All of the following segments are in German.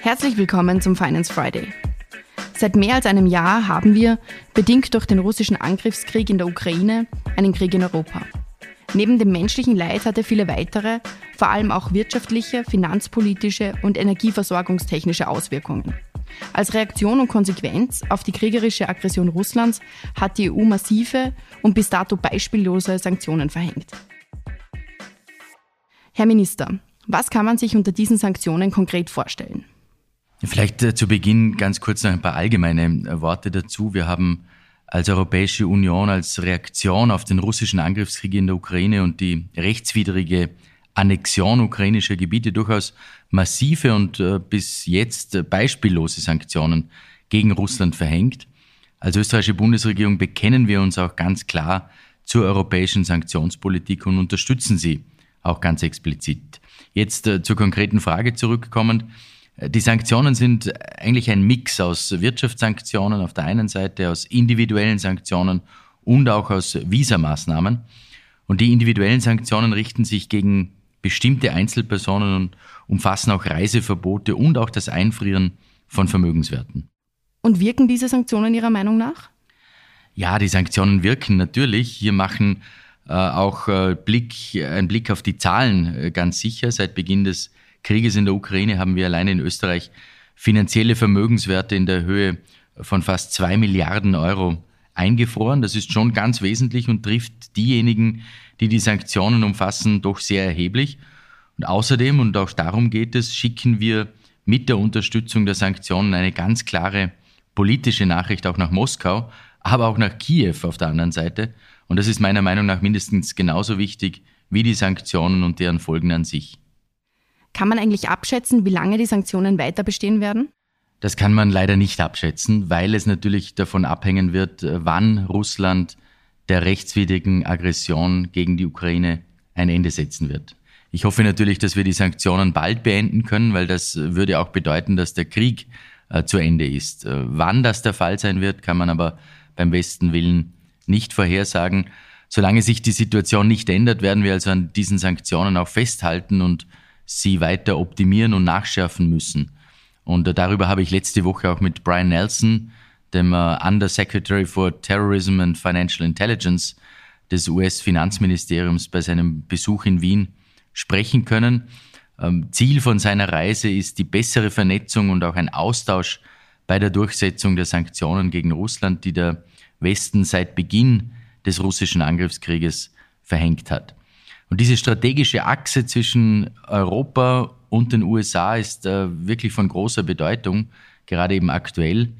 Herzlich willkommen zum Finance Friday. Seit mehr als einem Jahr haben wir, bedingt durch den russischen Angriffskrieg in der Ukraine, einen Krieg in Europa. Neben dem menschlichen Leid hat er viele weitere, vor allem auch wirtschaftliche, finanzpolitische und energieversorgungstechnische Auswirkungen. Als Reaktion und Konsequenz auf die kriegerische Aggression Russlands hat die EU massive und bis dato beispiellose Sanktionen verhängt. Herr Minister, was kann man sich unter diesen Sanktionen konkret vorstellen? Vielleicht äh, zu Beginn ganz kurz noch ein paar allgemeine äh, Worte dazu. Wir haben als Europäische Union als Reaktion auf den russischen Angriffskrieg in der Ukraine und die rechtswidrige Annexion ukrainischer Gebiete durchaus massive und äh, bis jetzt beispiellose Sanktionen gegen Russland verhängt. Als österreichische Bundesregierung bekennen wir uns auch ganz klar zur europäischen Sanktionspolitik und unterstützen sie auch ganz explizit. Jetzt zur konkreten Frage zurückkommend. Die Sanktionen sind eigentlich ein Mix aus Wirtschaftssanktionen auf der einen Seite, aus individuellen Sanktionen und auch aus Visamaßnahmen. Und die individuellen Sanktionen richten sich gegen bestimmte Einzelpersonen und umfassen auch Reiseverbote und auch das Einfrieren von Vermögenswerten. Und wirken diese Sanktionen Ihrer Meinung nach? Ja, die Sanktionen wirken natürlich. Hier machen äh, auch äh, Blick, ein Blick auf die Zahlen äh, ganz sicher. Seit Beginn des Krieges in der Ukraine haben wir allein in Österreich finanzielle Vermögenswerte in der Höhe von fast zwei Milliarden Euro eingefroren. Das ist schon ganz wesentlich und trifft diejenigen, die die Sanktionen umfassen, doch sehr erheblich. Und außerdem, und auch darum geht es, schicken wir mit der Unterstützung der Sanktionen eine ganz klare politische Nachricht auch nach Moskau, aber auch nach Kiew auf der anderen Seite. Und das ist meiner Meinung nach mindestens genauso wichtig wie die Sanktionen und deren Folgen an sich. Kann man eigentlich abschätzen, wie lange die Sanktionen weiter bestehen werden? Das kann man leider nicht abschätzen, weil es natürlich davon abhängen wird, wann Russland der rechtswidrigen Aggression gegen die Ukraine ein Ende setzen wird. Ich hoffe natürlich, dass wir die Sanktionen bald beenden können, weil das würde auch bedeuten, dass der Krieg äh, zu Ende ist. Äh, wann das der Fall sein wird, kann man aber beim besten Willen nicht vorhersagen. Solange sich die Situation nicht ändert, werden wir also an diesen Sanktionen auch festhalten und sie weiter optimieren und nachschärfen müssen. Und darüber habe ich letzte Woche auch mit Brian Nelson, dem uh, Undersecretary for Terrorism and Financial Intelligence des US-Finanzministeriums, bei seinem Besuch in Wien sprechen können. Ähm, Ziel von seiner Reise ist die bessere Vernetzung und auch ein Austausch bei der Durchsetzung der Sanktionen gegen Russland, die der Westen seit Beginn des russischen Angriffskrieges verhängt hat. Und diese strategische Achse zwischen Europa und den USA ist äh, wirklich von großer Bedeutung, gerade eben aktuell,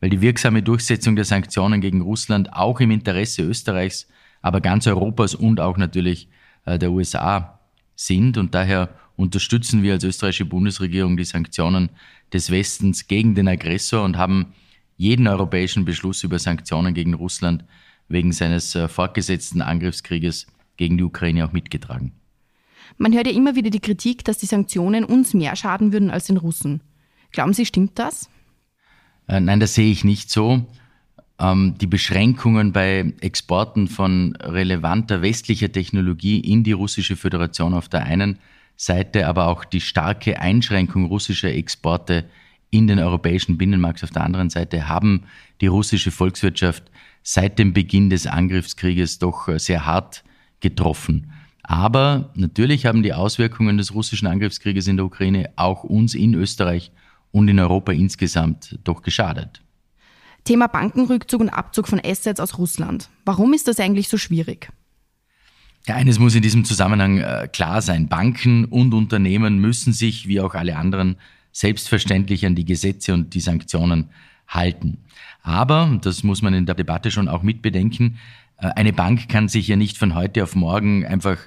weil die wirksame Durchsetzung der Sanktionen gegen Russland auch im Interesse Österreichs, aber ganz Europas und auch natürlich äh, der USA sind. Und daher unterstützen wir als österreichische Bundesregierung die Sanktionen des Westens gegen den Aggressor und haben jeden europäischen Beschluss über Sanktionen gegen Russland wegen seines äh, fortgesetzten Angriffskrieges gegen die Ukraine auch mitgetragen. Man hört ja immer wieder die Kritik, dass die Sanktionen uns mehr schaden würden als den Russen. Glauben Sie, stimmt das? Äh, nein, das sehe ich nicht so. Ähm, die Beschränkungen bei Exporten von relevanter westlicher Technologie in die russische Föderation auf der einen Seite, aber auch die starke Einschränkung russischer Exporte in den europäischen Binnenmarkt auf der anderen Seite haben die russische Volkswirtschaft seit dem Beginn des Angriffskrieges doch äh, sehr hart getroffen. Aber natürlich haben die Auswirkungen des russischen Angriffskrieges in der Ukraine auch uns in Österreich und in Europa insgesamt doch geschadet. Thema Bankenrückzug und Abzug von Assets aus Russland. Warum ist das eigentlich so schwierig? Ja, eines muss in diesem Zusammenhang äh, klar sein. Banken und Unternehmen müssen sich, wie auch alle anderen, selbstverständlich an die Gesetze und die Sanktionen halten. Aber, das muss man in der Debatte schon auch mitbedenken, äh, eine Bank kann sich ja nicht von heute auf morgen einfach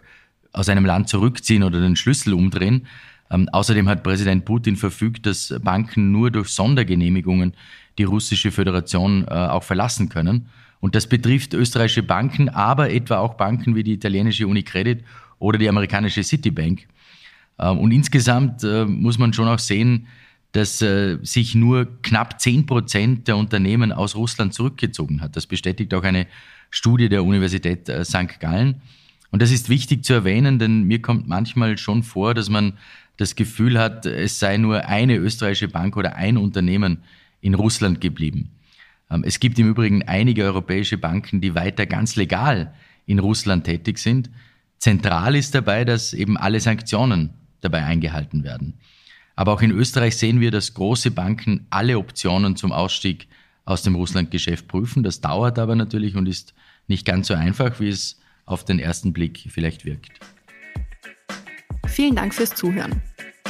aus einem Land zurückziehen oder den Schlüssel umdrehen. Ähm, außerdem hat Präsident Putin verfügt, dass Banken nur durch Sondergenehmigungen die russische Föderation äh, auch verlassen können. Und das betrifft österreichische Banken, aber etwa auch Banken wie die italienische Unicredit oder die amerikanische Citibank. Ähm, und insgesamt äh, muss man schon auch sehen, dass äh, sich nur knapp zehn Prozent der Unternehmen aus Russland zurückgezogen hat. Das bestätigt auch eine Studie der Universität St. Gallen. Und das ist wichtig zu erwähnen, denn mir kommt manchmal schon vor, dass man das Gefühl hat, es sei nur eine österreichische Bank oder ein Unternehmen in Russland geblieben. Ähm, es gibt im Übrigen einige europäische Banken, die weiter ganz legal in Russland tätig sind. Zentral ist dabei, dass eben alle Sanktionen dabei eingehalten werden. Aber auch in Österreich sehen wir, dass große Banken alle Optionen zum Ausstieg aus dem Russlandgeschäft prüfen. Das dauert aber natürlich und ist nicht ganz so einfach, wie es auf den ersten Blick vielleicht wirkt. Vielen Dank fürs Zuhören.